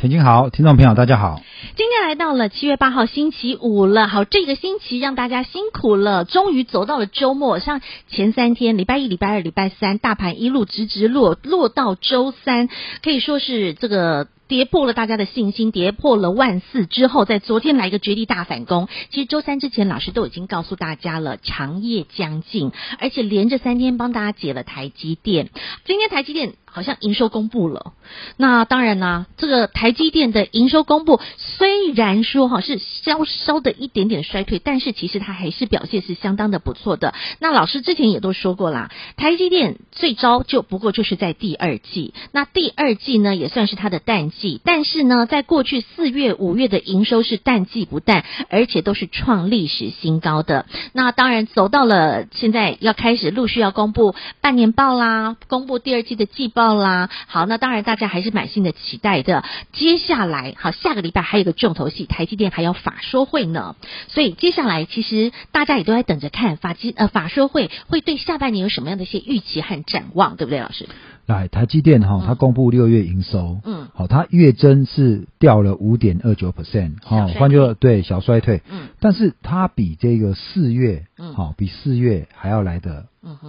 田青好，听众朋友大家好。今天来到了七月八号星期五了，好，这个星期让大家辛苦了，终于走到了周末。像前三天，礼拜一、礼拜二、礼拜三，大盘一路直直落，落到周三，可以说是这个。跌破了大家的信心，跌破了万四之后，在昨天来一个绝地大反攻。其实周三之前，老师都已经告诉大家了，长夜将近，而且连着三天帮大家解了台积电。今天台积电。好像营收公布了，那当然呢，这个台积电的营收公布虽虽然说哈是稍稍的一点点衰退，但是其实它还是表现是相当的不错的。那老师之前也都说过啦，台积电最糟就不过就是在第二季，那第二季呢也算是它的淡季，但是呢，在过去四月、五月的营收是淡季不淡，而且都是创历史新高的。那当然走到了现在要开始陆续要公布半年报啦，公布第二季的季报。啦，好，那当然大家还是满心的期待的。接下来，好，下个礼拜还有个重头戏，台积电还要法说会呢。所以接下来，其实大家也都在等着看法积呃法说会会对下半年有什么样的一些预期和展望，对不对，老师？来，台积电哈，它公布六月营收，嗯，好，它月增是掉了五点二九 percent，好，换句话对小衰退，嗯，但是它比这个四月，嗯，好，比四月还要来的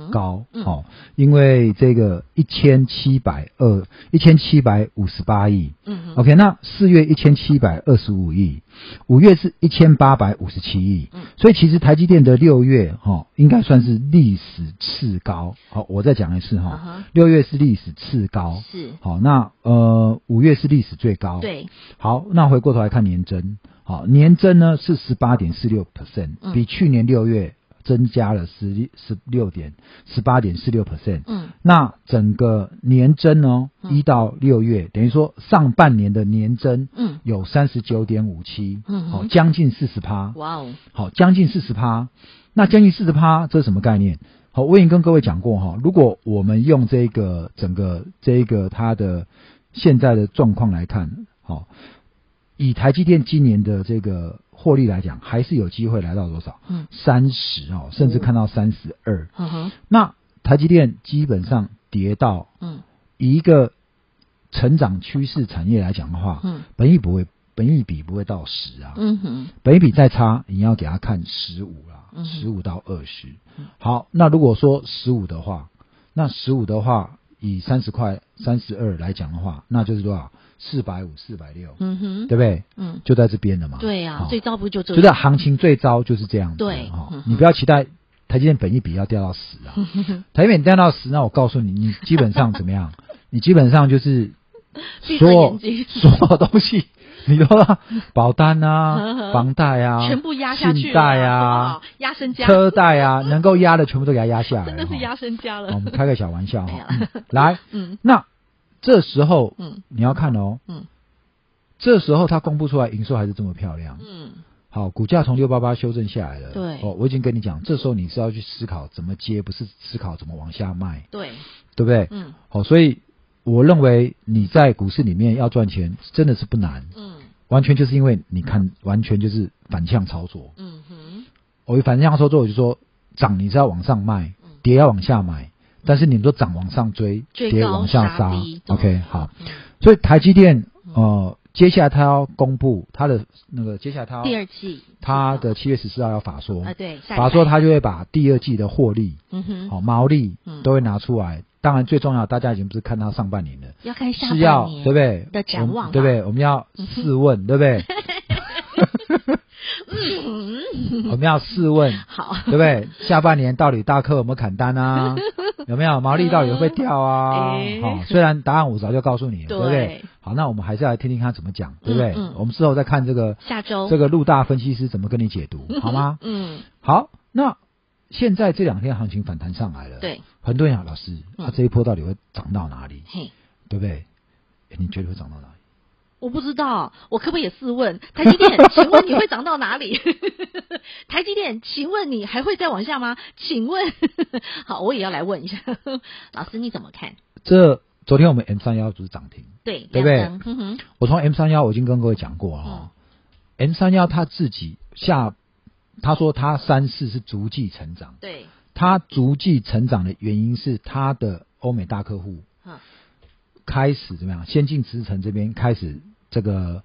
高，嗯，好，因为这个一千七百二一千七百五十八亿，嗯，OK，那四月一千七百二十五亿，五月是一千八百五十七亿，嗯，所以其实台积电的六月哈，应该算是历史次高，好，我再讲一次哈，六月是历。历史次高。是。好，那呃五月是历史最高，对，好，那回过头来看年增，好，年增呢是十八点四六 percent，比去年六月增加了十十六点十八点四六 percent，嗯，那整个年增呢一到六月，嗯、等于说上半年的年增，嗯，有三十九点五七，嗯，好，将近四十趴，哇哦，好，将近四十趴，那将近四十趴，这是什么概念？好，我已经跟各位讲过哈，如果我们用这个整个这个它的现在的状况来看，好，以台积电今年的这个获利来讲，还是有机会来到多少？嗯，三十哦，甚至看到三十二。嗯哼，那台积电基本上跌到，嗯，一个成长趋势产业来讲的话，嗯，本益不会，本益比不会到十啊，嗯哼，本益比再差，你要给他看十五啦。十五到二十，好，那如果说十五的话，那十五的话，以三十块、三十二来讲的话，那就是多少？四百五、四百六，嗯哼，对不对？嗯，就在这边了嘛。对呀、啊，最糟不就这？就是行情最糟就是这样子。对，你不要期待台积电本一比要掉到十啊，台积电掉到十，那我告诉你，你基本上怎么样？你基本上就是所有所有东西。你说 保单啊、呵 呵房贷啊、全部压下去，信贷啊、压身家、车贷啊，能够压的全部都给它压下来，真的是压身家了。我们开个小玩笑哈、来，嗯，那这时候，嗯，你要看哦，嗯，这时候它公布出来营收还是这么漂亮，嗯，好，股价从六八八修正下来了，对，哦，我已经跟你讲，这时候你是要去思考怎么接，不是思考怎么往下卖，对，对不对？嗯，好，所以我认为你在股市里面要赚钱真的是不难，嗯。完全就是因为你看，完全就是反向操作。嗯哼，我反向操作，我就说涨你是要往上卖，跌要往下买。但是你们说涨往上追，跌往下杀。OK，好。所以台积电呃，接下来他要公布他的那个，接下来他第二季，他的七月十四号要法说啊，对，法说他就会把第二季的获利，嗯哼，好毛利都会拿出来。当然，最重要，大家已经不是看到上半年了，要看下半年，是要对不对？的展望，对不对？我们要试问，对不对？我们要试问，好，对不对？下半年到底大客有没有砍单啊？有没有毛利到底会不会掉啊？好，虽然答案我早就告诉你了，对不对？好，那我们还是要来听听他怎么讲，对不对？我们之后再看这个下周这个陆大分析师怎么跟你解读，好吗？嗯，好，那。现在这两天行情反弹上来了，对，很多人讲老师，它、嗯啊、这一波到底会涨到哪里？嘿，对不对？你觉得会涨到哪里？我不知道，我可不可以也试问 台积电？请问你会涨到哪里？台积电，请问你还会再往下吗？请问，好，我也要来问一下老师，你怎么看？这昨天我们 M 三幺不是涨停，对对不对？我从 M 三幺我已经跟各位讲过哈、嗯、，M 三幺他自己下，他说他三四是逐季成长，对，他逐季成长的原因是他的欧美大客户。开始怎么样？先进制程这边开始这个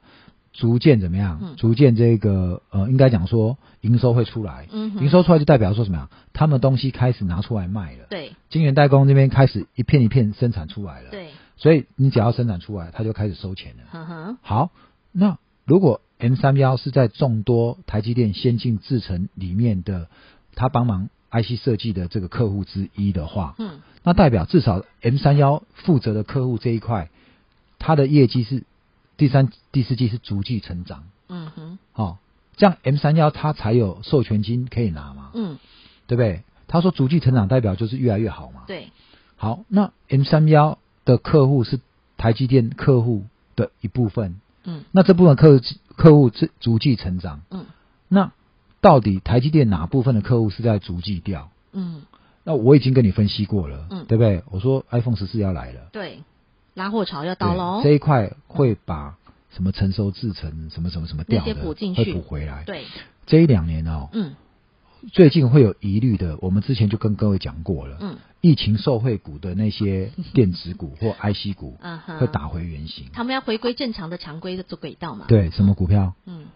逐渐怎么样？嗯、逐渐这个呃，应该讲说营收会出来。嗯，营收出来就代表说什么呀？他们东西开始拿出来卖了。对，晶圆代工这边开始一片一片生产出来了。对，所以你只要生产出来，他就开始收钱了。嗯哼。好，那如果 M 三幺是在众多台积电先进制程里面的，他帮忙 IC 设计的这个客户之一的话，嗯。那代表至少 M 三幺负责的客户这一块，他的业绩是第三、第四季是逐季成长。嗯哼，哦，这样 M 三幺他才有授权金可以拿嘛。嗯，对不对？他说逐季成长代表就是越来越好嘛。对。好，那 M 三幺的客户是台积电客户的一部分。嗯。那这部分客户客户是逐季成长。嗯。那到底台积电哪部分的客户是在逐季掉？嗯。那我已经跟你分析过了，嗯，对不对？我说 iPhone 十四要来了，对，拉货潮要到喽。这一块会把什么成熟制成、什么什么什么掉的，补进去，会补回来。对，这一两年哦，嗯，最近会有疑虑的，我们之前就跟各位讲过了，嗯，疫情受惠股的那些电子股或 IC 股，嗯，会打回原形，他们要回归正常的常规的做轨道嘛？对，什么股票？嗯，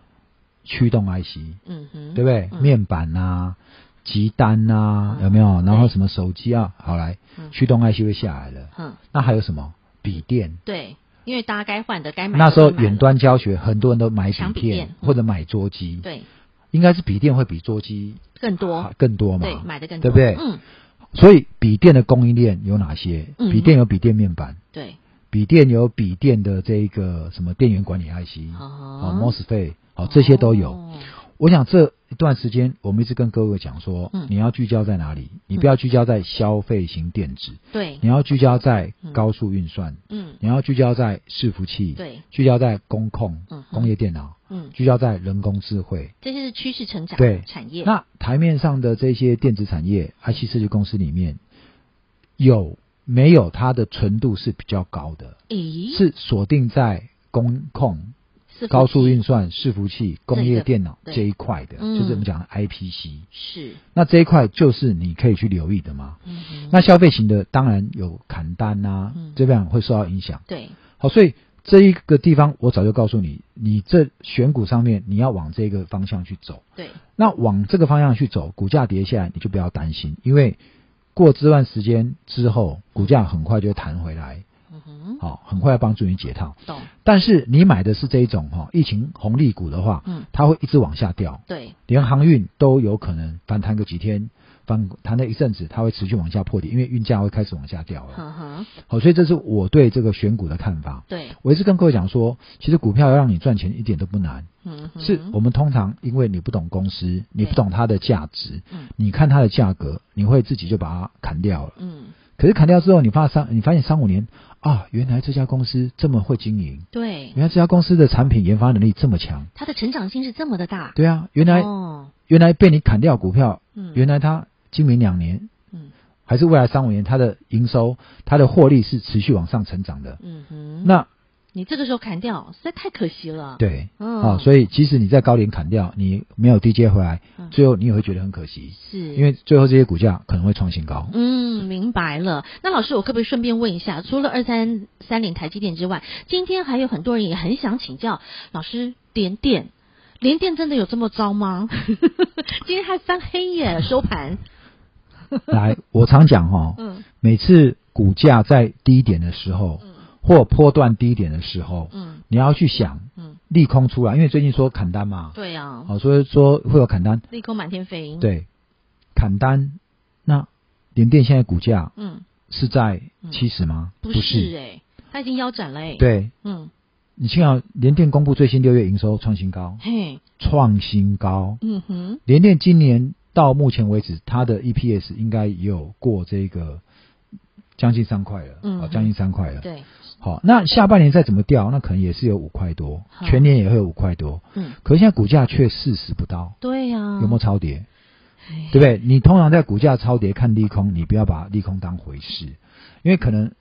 驱动 IC，嗯哼，对不对？面板啊。急单呐、有没有？然后什么手机啊？好来，驱动 IC 会下来了。嗯，那还有什么？笔电。对，因为大家该换的该买。那时候远端教学，很多人都买笔电、嗯、或者买桌机。对，应该是笔电会比桌机更多，更多嘛？对，买的更多，对不对？嗯。所以笔电的供应链有哪些？嗯、笔电有笔电面板。对。笔电有笔电的这一个什么电源管理 IC，哦，MOSFET，好，这些都有。哦我想这一段时间，我们一直跟各位讲说，嗯、你要聚焦在哪里？你不要聚焦在消费型电子，对、嗯，你要聚焦在高速运算，嗯，你要聚焦在伺服器，对，聚焦在工控，嗯，工业电脑，嗯，聚焦在人工智慧，这些是趋势成长对产业。那台面上的这些电子产业，IC 设计公司里面有没有它的纯度是比较高的？咦，是锁定在工控。高速运算、伺服器、工业电脑这一块的，嗯、就是我们讲的 IPC。是。那这一块就是你可以去留意的嘛。嗯。那消费型的当然有砍单啊，嗯、这边会受到影响。对。好，所以这一个地方我早就告诉你，你这选股上面你要往这个方向去走。对。那往这个方向去走，股价跌下来你就不要担心，因为过这段时间之后，股价很快就会弹回来。好，很快要帮助你解套。懂。但是你买的是这一种哈疫情红利股的话，嗯，它会一直往下掉。对，连航运都有可能反弹个几天，反弹了一阵子，它会持续往下破底，因为运价会开始往下掉了。嗯哼。好，所以这是我对这个选股的看法。对，我一直跟各位讲说，其实股票要让你赚钱一点都不难。嗯哼。是我们通常因为你不懂公司，你不懂它的价值，嗯，你看它的价格，你会自己就把它砍掉了。嗯。可是砍掉之后，你发三，你发现三五年。啊，原来这家公司这么会经营。对，原来这家公司的产品研发能力这么强，它的成长性是这么的大。对啊，原来，哦，原来被你砍掉股票，嗯，原来它今明两年，嗯，还是未来三五年，它的营收、它的获利是持续往上成长的。嗯哼，那。你这个时候砍掉，实在太可惜了。对，嗯，啊，所以即使你在高点砍掉，你没有低接回来，嗯、最后你也会觉得很可惜。是，因为最后这些股价可能会创新高。嗯，明白了。那老师，我可不可以顺便问一下，除了二三三零台积电之外，今天还有很多人也很想请教老师，联电，联电真的有这么糟吗？今天还翻黑耶，收盘。来，我常讲哈，嗯，每次股价在低点的时候。嗯。或波段低点的时候，嗯，你要去想，嗯，利空出来，因为最近说砍单嘛，对呀，好，所以说会有砍单，利空满天飞，对，砍单，那联电现在股价，嗯，是在七十吗？不是，哎，它已经腰斩了，哎，对，嗯，你幸好联电公布最新六月营收创新高，嘿，创新高，嗯哼，联电今年到目前为止，它的 EPS 应该也有过这个。将近三块了，嗯，啊，将近三块了。对，好，那下半年再怎么掉，那可能也是有五块多，全年也会有五块多。嗯，可是现在股价却四十不到。对呀、啊，有没有超跌？对不对？你通常在股价超跌看利空，你不要把利空当回事，因为可能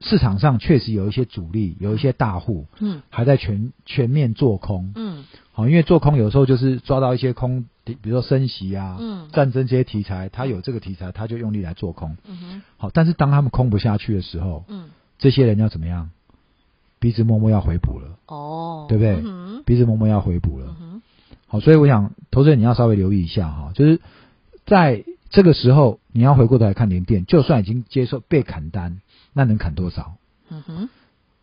市场上确实有一些主力，有一些大户，嗯，还在全全面做空，嗯，好，因为做空有时候就是抓到一些空，比如说升息啊，嗯，战争这些题材，他有这个题材，他就用力来做空，嗯哼，好，但是当他们空不下去的时候，嗯，这些人要怎么样？鼻子默默要回补了，哦，对不对？嗯，鼻子默默要回补了，嗯，好，所以我想，投资人你要稍微留意一下哈，就是。在这个时候，你要回过头来看联电，就算已经接受被砍单，那能砍多少？嗯哼，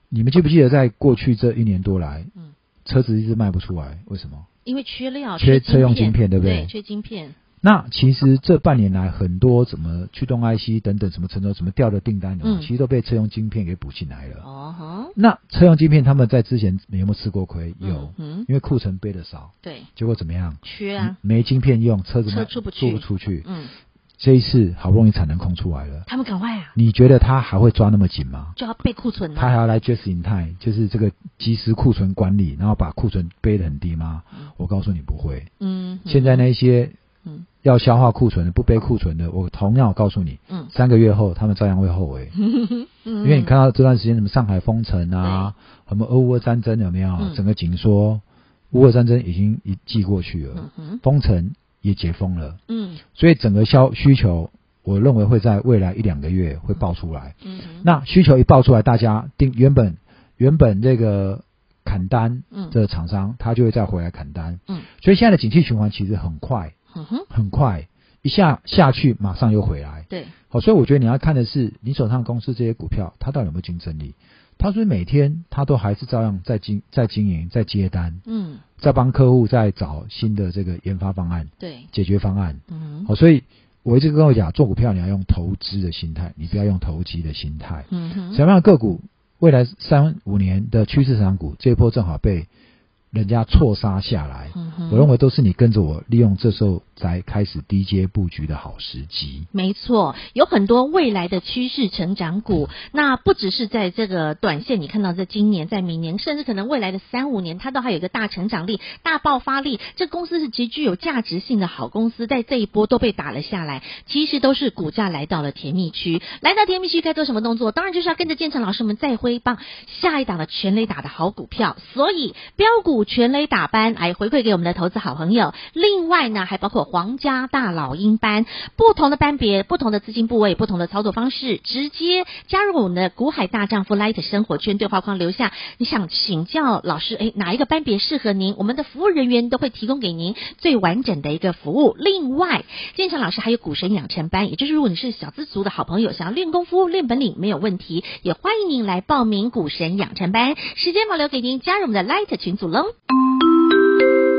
你们记不记得在过去这一年多来，嗯，车子一直卖不出来，为什么？因为缺料，缺车用晶片，对不对？对，缺晶片。那其实这半年来，很多什么驱动 IC 等等，什么成熟什么掉的订单，嗯，其实都被车用晶片给补进来了。哦哈。那车用晶片他们在之前有没有吃过亏？有，嗯，因为库存背的少。对。结果怎么样？缺啊。没晶片用，车子车出不去，出不出去。嗯。这一次好不容易产能空出来了，他们赶快啊！你觉得他还会抓那么紧吗？就要备库存了。他还要来 just in time，就是这个及时库存管理，然后把库存背的很低吗？嗯，我告诉你不会。嗯。现在那些。嗯，要消化库存的，不背库存的，我同样告诉你，嗯，三个月后他们照样会后悔，嗯，因为你看到这段时间什么上海封城啊，什么俄乌战争有没有？嗯、整个紧缩，乌俄战争已经一季过去了，嗯，封城也解封了，嗯，所以整个消需求，我认为会在未来一两个月会爆出来，嗯，那需求一爆出来，大家定原本原本这个砍单，嗯，这个厂商他就会再回来砍单，嗯，所以现在的景气循环其实很快。嗯哼，很快一下下去，马上又回来。对，好，所以我觉得你要看的是你手上公司这些股票，它到底有没有竞争力？它是不是每天它都还是照样在经在经营，在接单？嗯，在帮客户在找新的这个研发方案，对，解决方案。嗯，好，所以我一直跟我讲，做股票你要用投资的心态，你不要用投机的心态。嗯哼，什么样的个股未来三五年的趋势成长股，这一波正好被。人家错杀下来，我认为都是你跟着我，利用这时候才开始低阶布局的好时机。没错，有很多未来的趋势成长股，那不只是在这个短线，你看到在今年、在明年，甚至可能未来的三五年，它都还有一个大成长力、大爆发力。这公司是极具有价值性的好公司，在这一波都被打了下来，其实都是股价来到了甜蜜区。来到甜蜜区该做什么动作？当然就是要跟着建成老师们再挥棒，下一档的全垒打的好股票。所以标股。全垒打班来回馈给我们的投资好朋友，另外呢还包括皇家大老鹰班，不同的班别、不同的资金部位、不同的操作方式，直接加入我们的股海大丈夫 Light 生活圈对话框留下，你想请教老师，诶，哪一个班别适合您？我们的服务人员都会提供给您最完整的一个服务。另外，建成老师还有股神养成班，也就是如果你是小资族的好朋友，想要练功夫、练本领没有问题，也欢迎您来报名股神养成班，时间保留给您加入我们的 Light 群组喽。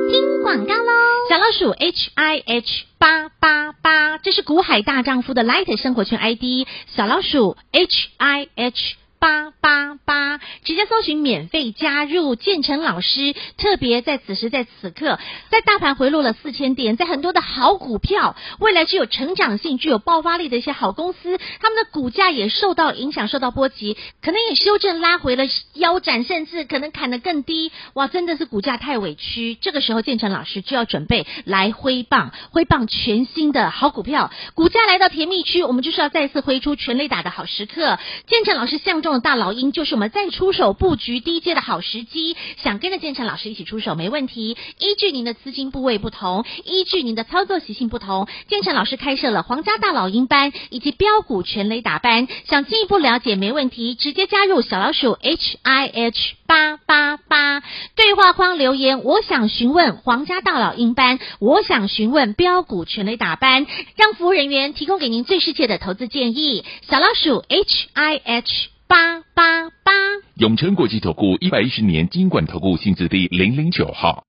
听广告喽！小老鼠 H I H 八八八，这是古海大丈夫的 Light 生活圈 ID。小老鼠 H I H。八八八，直接搜寻免费加入建成老师。特别在此时在此刻，在大盘回落了四千点，在很多的好股票，未来具有成长性、具有爆发力的一些好公司，他们的股价也受到影响、受到波及，可能也修正拉回了腰斩，甚至可能砍得更低。哇，真的是股价太委屈。这个时候，建成老师就要准备来挥棒，挥棒全新的好股票，股价来到甜蜜区，我们就是要再次挥出全垒打的好时刻。建成老师向中。大老鹰就是我们再出手布局低阶的好时机，想跟着建成老师一起出手没问题。依据您的资金部位不同，依据您的操作习性不同，建成老师开设了皇家大老鹰班以及标股全垒打班，想进一步了解没问题，直接加入小老鼠 H I H 八八八对话框留言。我想询问皇家大老鹰班，我想询问标股全垒打班，让服务人员提供给您最适切的投资建议。小老鼠 H I H。八八八，永诚国际投顾一百一十年金管投顾性质第零零九号。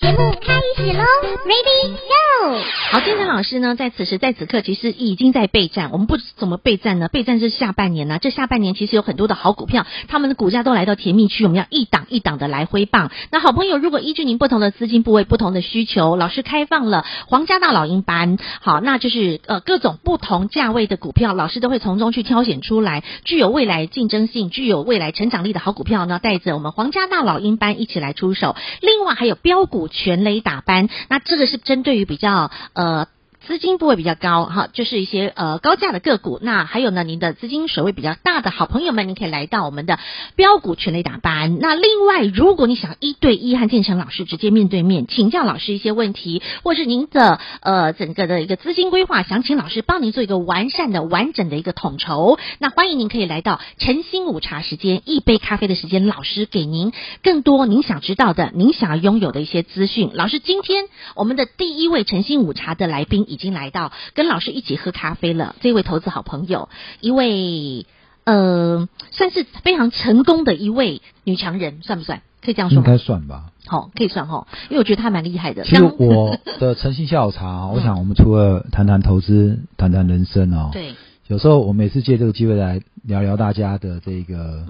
节目开始喽，Ready Go！好，建成老师呢，在此时在此刻，其实已经在备战。我们不怎么备战呢？备战是下半年呢、这下半年其实有很多的好股票，他们的股价都来到甜蜜区，我们要一档一档的来挥棒。那好朋友，如果依据您不同的资金部位、不同的需求，老师开放了皇家大老鹰班，好，那就是呃各种不同价位的股票，老师都会从中去挑选出来，具有未来竞争性、具有未来成长力的好股票呢，带着我们皇家大老鹰班一起来出手。另外还有标股全雷打班，那这个是针对于比较。呃，资金部位比较高哈，就是一些呃高价的个股。那还有呢，您的资金水位比较大的好朋友们，您可以来到我们的标股全垒打班。那另外，如果你想一对一和建成老师直接面对面请教老师一些问题，或是您的呃整个的一个资金规划，想请老师帮您做一个完善的、完整的一个统筹，那欢迎您可以来到晨星午茶时间，一杯咖啡的时间，老师给您更多您想知道的、您想要拥有的一些资讯。老师，今天我们的第一位晨星午茶的来宾已经来到，跟老师一起喝咖啡了。这位投资好朋友，一位呃，算是非常成功的一位女强人，算不算？可以这样说吗？应该算吧。好、哦，可以算哈，因为我觉得她蛮厉害的。其实我的晨星下午茶，我想我们除了谈谈投资，谈谈人生哦。对。有时候我每次借这个机会来聊聊大家的这个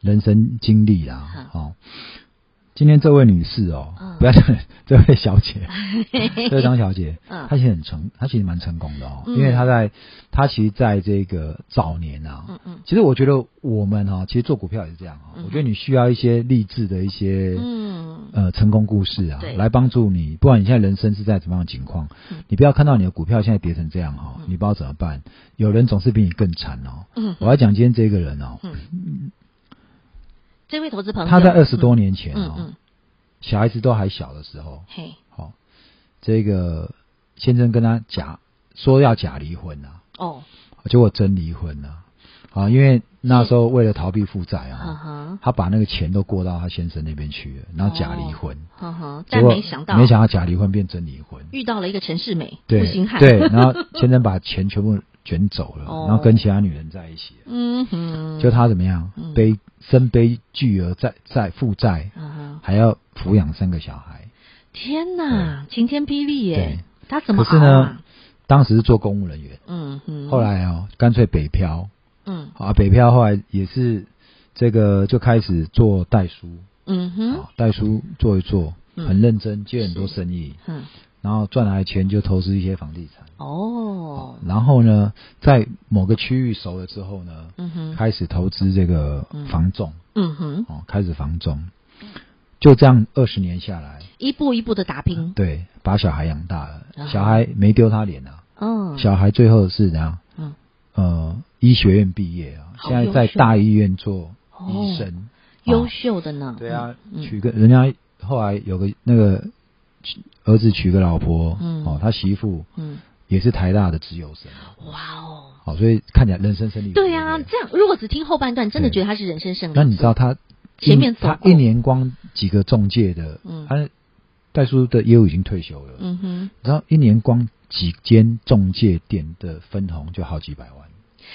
人生经历啊，嗯、哦。今天这位女士哦，嗯、不要讲 这位小姐，这位张小姐，嗯、她其实很成，她其实蛮成功的哦，嗯、因为她在，她其实在这个早年啊，嗯嗯，其实我觉得我们哈、哦，其实做股票也是这样哈、哦，嗯、我觉得你需要一些励志的一些，嗯，呃，成功故事啊，来帮助你，不管你现在人生是在怎么样的情况，嗯、你不要看到你的股票现在跌成这样哈、你不知道怎么办，有人总是比你更惨哦，嗯，我要讲今天这个人哦，嗯。这位投资朋友，他在二十多年前哦，嗯嗯、小孩子都还小的时候，嘿，好、哦，这个先生跟他假说要假离婚啊，哦，结果真离婚了啊，因为那时候为了逃避负债啊，他把那个钱都过到他先生那边去了，然后假离婚，哈哈、哦，但没想到。没想到假离婚变真离婚，遇到了一个陈世美，对，对，然后先生把钱全部。卷走了，然后跟其他女人在一起。嗯哼，就他怎么样？背身背巨额债债负债，还要抚养三个小孩。天哪，晴天霹雳耶！对，他怎么？可是呢，当时是做公务人员。嗯哼，后来哦，干脆北漂。嗯，啊，北漂后来也是这个就开始做代书。嗯哼，代书做一做，很认真，接很多生意。嗯。然后赚来的钱就投资一些房地产。哦，然后呢，在某个区域熟了之后呢，嗯哼，开始投资这个房仲，嗯哼，哦，开始房仲，就这样二十年下来，一步一步的打拼，对，把小孩养大了，小孩没丢他脸啊，嗯，小孩最后是怎样？嗯，呃，医学院毕业啊，现在在大医院做医生，优秀。的呢，对啊，娶个人家后来有个那个。儿子娶个老婆，嗯，哦，他媳妇，嗯，也是台大的自由生，哇哦，好，所以看起来人生胜利。对啊，这样如果只听后半段，真的觉得他是人生胜利。那你知道他前面他一年光几个中介的，嗯，他代书的业务已经退休了，嗯哼，然后一年光几间中介店的分红就好几百万。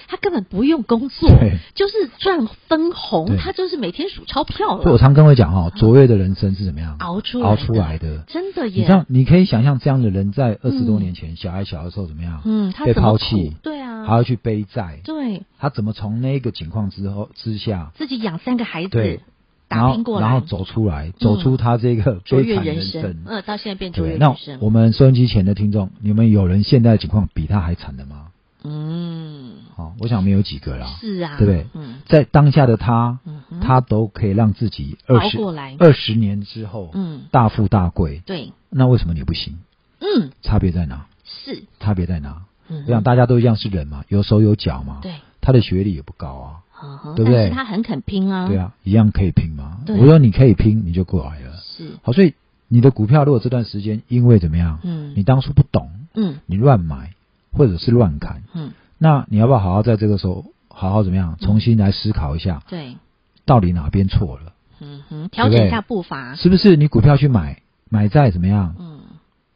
他根本不用工作，就是赚分红，他就是每天数钞票我常跟我讲哈，卓越的人生是怎么样熬出熬出来的？真的耶！你这样你可以想象这样的人在二十多年前小孩小的时候怎么样？嗯，被抛弃，对啊，还要去背债，对，他怎么从那个情况之后之下自己养三个孩子，对，打拼过来，然后走出来，走出他这个卓越人生，嗯，到现在变卓越人生。那我们收音机前的听众，你们有人现在的情况比他还惨的吗？嗯，好，我想没有几个啦，是啊，对不对？嗯，在当下的他，他都可以让自己二十二十年之后，嗯，大富大贵。对，那为什么你不行？嗯，差别在哪？是差别在哪？嗯，我想大家都一样是人嘛，有手有脚嘛。对，他的学历也不高啊，对不对？他很肯拼啊，对啊，一样可以拼嘛。我说你可以拼，你就过来了。是，好，所以你的股票如果这段时间因为怎么样？嗯，你当初不懂，嗯，你乱买。或者是乱砍，嗯，那你要不要好好在这个时候好好怎么样，重新来思考一下，对，到底哪边错了？嗯哼，调整一下步伐，是不是？你股票去买，买在怎么样？嗯，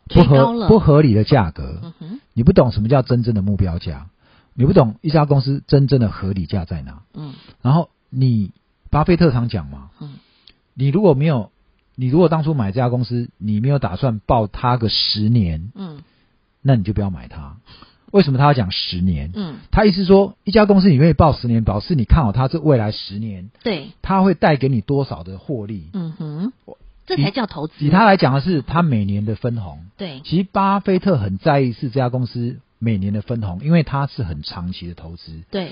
不合不合理的价格，嗯哼，你不懂什么叫真正的目标价，你不懂一家公司真正的合理价在哪？嗯，然后你巴菲特常讲嘛，嗯，你如果没有，你如果当初买这家公司，你没有打算抱它个十年，嗯。那你就不要买它。为什么他要讲十年？嗯，他意思说，一家公司你愿意报十年，表示你看好它这未来十年，对，它会带给你多少的获利？嗯哼，这才叫投资。以他来讲的是，他每年的分红。对，其实巴菲特很在意是这家公司每年的分红，因为他是很长期的投资。对，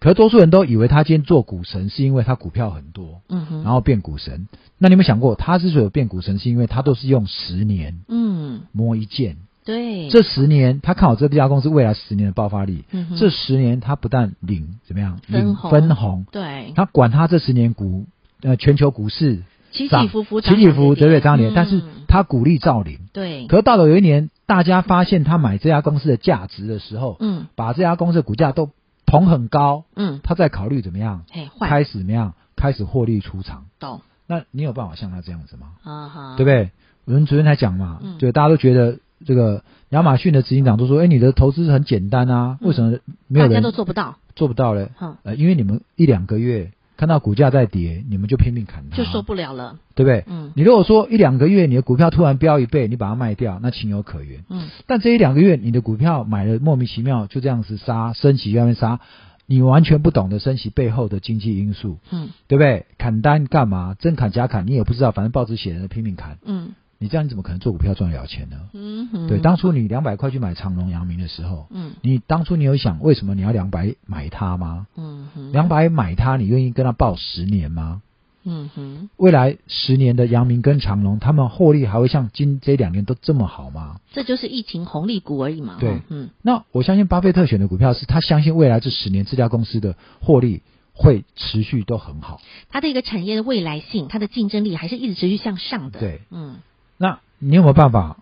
可是多数人都以为他今天做股神是因为他股票很多，嗯哼，然后变股神。那你有没有想过，他之所以有变股神，是因为他都是用十年，嗯，摸一件。对，这十年他看好这家公司未来十年的爆发力。嗯，这十年他不但领怎么样，领分红，对，他管他这十年股呃全球股市起起伏伏，起起伏伏，对不对？涨跌，嗯，但是他鼓励造林。对，可是到了有一年，大家发现他买这家公司的价值的时候，嗯，把这家公司的股价都捧很高，嗯，他在考虑怎么样，嘿，开始怎么样，开始获利出场。懂？那你有办法像他这样子吗？啊哈，对不对？我们昨天才讲嘛，对大家都觉得这个亚马逊的执行长都说，哎，你的投资很简单啊，为什么没有人大家都做不到？做不到嘞？嗯，呃，因为你们一两个月看到股价在跌，你们就拼命砍它，就受不了了，对不对？嗯，你如果说一两个月你的股票突然飙一倍，你把它卖掉，那情有可原。嗯，但这一两个月你的股票买了莫名其妙就这样子杀，升息外面杀，你完全不懂得升息背后的经济因素，嗯，对不对？砍单干嘛？真砍假砍你也不知道，反正报纸写的拼命砍，嗯，你这样你怎么可能做股票赚得了钱呢？嗯哼，对，当初你两百块去买长隆、阳明的时候，嗯你当初你有想为什么你要两百买它吗？嗯哼，两百买它，你愿意跟他报十年吗？嗯哼，未来十年的阳明跟长隆，他们获利还会像今这两年都这么好吗？这就是疫情红利股而已嘛。对，嗯，那我相信巴菲特选的股票是他相信未来这十年这家公司的获利会持续都很好。它的一个产业的未来性，它的竞争力还是一直持续向上的。对，嗯那你有没有办法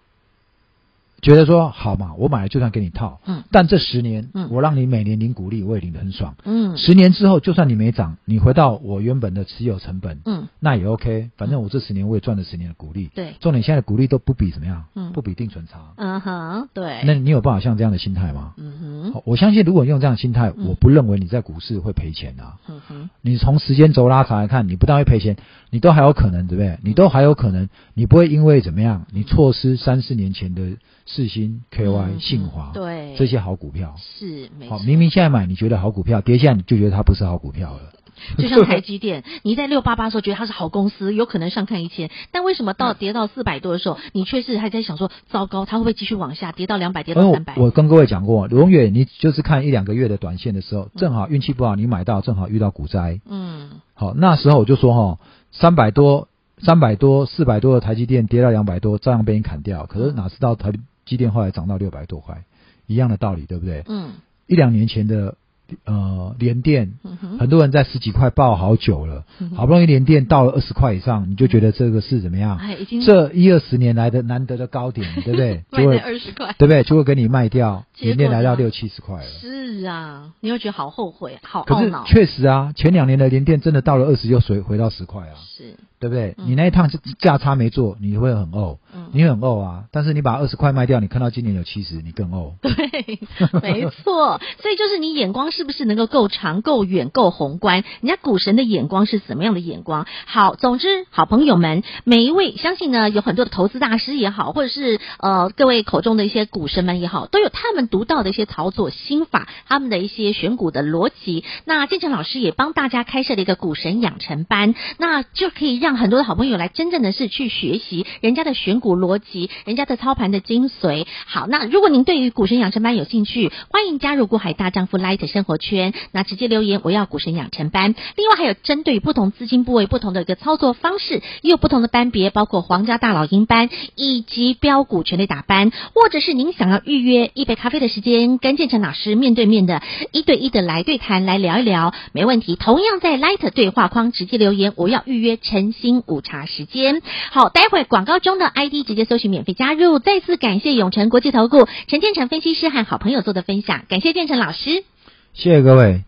觉得说好嘛？我买了就算给你套，嗯但这十年，嗯我让你每年领股利，我也领得很爽。嗯十年之后，就算你没涨，你回到我原本的持有成本，嗯，那也 OK。反正我这十年我也赚了十年的股利。对，重点现在的股利都不比怎么样，嗯不比定存差。嗯哼，对，那你有办法像这样的心态吗？嗯哼，我相信，如果用这样的心态，嗯我不认为你在股市会赔钱啊。嗯哼，你从时间轴拉长来看，你不但会赔钱，你都还有可能，对不对？你都还有可能，你不会因为怎么样，你错失三四年前的世新、KY、嗯信华对这些好股票。是没好，错。明明现在买你觉得好股票，跌下来你就觉得它不是好股票了。就像台积电，你在六八八的时候觉得它是好公司，有可能上看一千，但为什么到跌到四百多的时候，你却是还在想说，糟糕，它会不会继续往下跌到两百，跌到三百？我跟各位讲过，永远你就是看一两个月的短线的时候，正好运气不好，你买到正好遇到股灾。嗯好，那时候我就说哈，三百多、三百多、四百多的台积电跌到两百多，照样被你砍掉。可是哪知道台积电后来涨到六百多块，一样的道理，对不对？嗯一两年前的呃联电，很多人在十几块抱好久了，嗯好不容易联电到了二十块以上，你就觉得这个是怎么样？哎，已经这一二十年来的难得的高点，对不对？就卖会二十块。对不对？就会给你卖掉，结果联电来到六七十块了。是啊，你会觉得好后悔，好可是懊恼。确实啊，前两年的联电真的到了二十又回回到十块啊，是，对不对？嗯你那一趟价差没做，你会很怄，嗯，你会很怄啊。但是你把二十块卖掉，你看到今年有七十，你更怄。对，没错。所以就是你眼光是不是能够够长、够远、够宏观？人家股神的眼光是什么样的眼光？好，总之，好朋友们，每一位相信呢，有很多的投资大师也好，或者是呃各位口中的一些股神们也好，都有他们独到的一些操作心法，他们的一些选股的逻辑。那建成老师也帮大家开设了一个股神养成班，那就可以让很多的好朋友来真正的是去学习人家的选股逻辑，人家的操盘的精髓。好，那如果您对于股神养成班有兴趣，欢迎加入股海大丈夫 Light 生活圈，那直接留言我要股神养成班。另外还有针对不同资金部位不同的一个操作方式，也有不同的班别，包括皇家大老鹰班以及标股全力打班，或者是您想要预约一杯咖啡的时间，跟建成老师面对面的一对一的来对谈，来聊一聊，没问题。同样在 Light 对话框直接留言，我要预约晨兴午茶时间。好，待会广告中的 ID 直接搜寻免费加入。再次感谢永诚国际投顾陈建成分析师和好朋友做的分享，感谢建成老师。谢谢各位。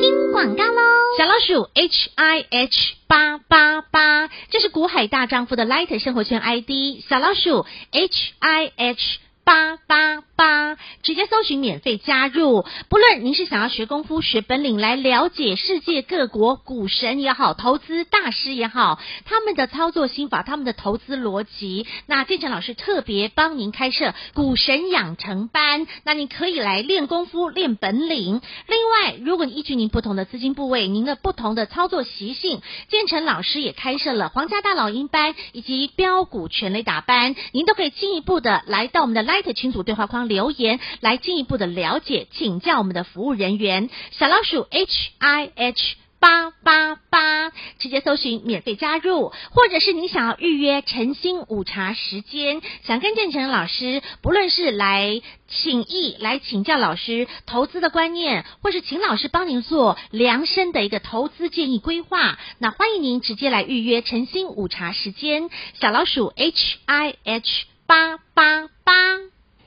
听广告喽！小老鼠 H I H 八八八，这是股海大丈夫的 Light 生活圈 ID，小老鼠 H I H 八八八，直接搜寻免费加入。不论您是想要学功夫、学本领来了解世界各国股神也好，投资大师也好，他们的操作心法、他们的投资逻辑，那建成老师特别帮您开设股神养成班，那你可以来练功夫、练本领。另外，如果你依据您不同的资金部位、您的不同的操作习性，建成老师也开设了皇家大老鹰班以及标股全垒打班，您都可以进一步的来到我们的 Light 群组对话框留言，来进一步的了解，请教我们的服务人员小老鼠 H I H。八八八，直接搜寻免费加入，或者是你想要预约晨星午茶时间，想跟建成老师，不论是来请益、来请教老师投资的观念，或是请老师帮您做量身的一个投资建议规划，那欢迎您直接来预约晨星午茶时间，小老鼠 H I H 八八八。